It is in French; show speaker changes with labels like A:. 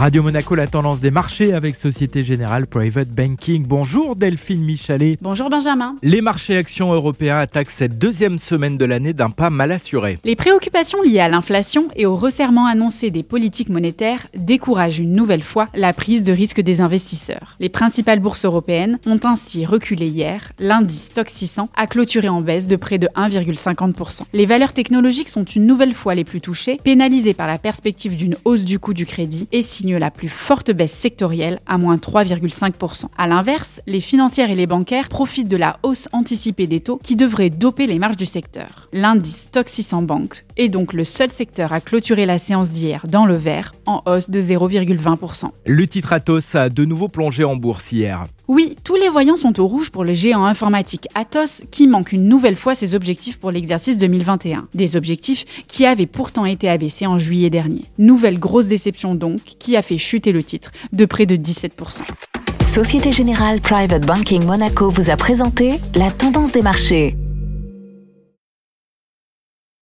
A: Radio Monaco, la tendance des marchés avec Société Générale Private Banking. Bonjour Delphine Michalet.
B: Bonjour Benjamin.
A: Les marchés actions européens attaquent cette deuxième semaine de l'année d'un pas mal assuré.
B: Les préoccupations liées à l'inflation et au resserrement annoncé des politiques monétaires découragent une nouvelle fois la prise de risque des investisseurs. Les principales bourses européennes ont ainsi reculé hier. L'indice Stock 600 a clôturé en baisse de près de 1,50%. Les valeurs technologiques sont une nouvelle fois les plus touchées, pénalisées par la perspective d'une hausse du coût du crédit et signent la plus forte baisse sectorielle, à moins 3,5%. A l'inverse, les financières et les bancaires profitent de la hausse anticipée des taux qui devrait doper les marges du secteur. L'indice Stock 600 Bank est donc le seul secteur à clôturer la séance d'hier dans le vert, en hausse de 0,20%.
A: Le titre Atos a de nouveau plongé en bourse hier.
B: Oui, tous les voyants sont au rouge pour le géant informatique Atos qui manque une nouvelle fois ses objectifs pour l'exercice 2021. Des objectifs qui avaient pourtant été abaissés en juillet dernier. Nouvelle grosse déception donc qui a fait chuter le titre de près de 17%.
C: Société Générale Private Banking Monaco vous a présenté la tendance des marchés.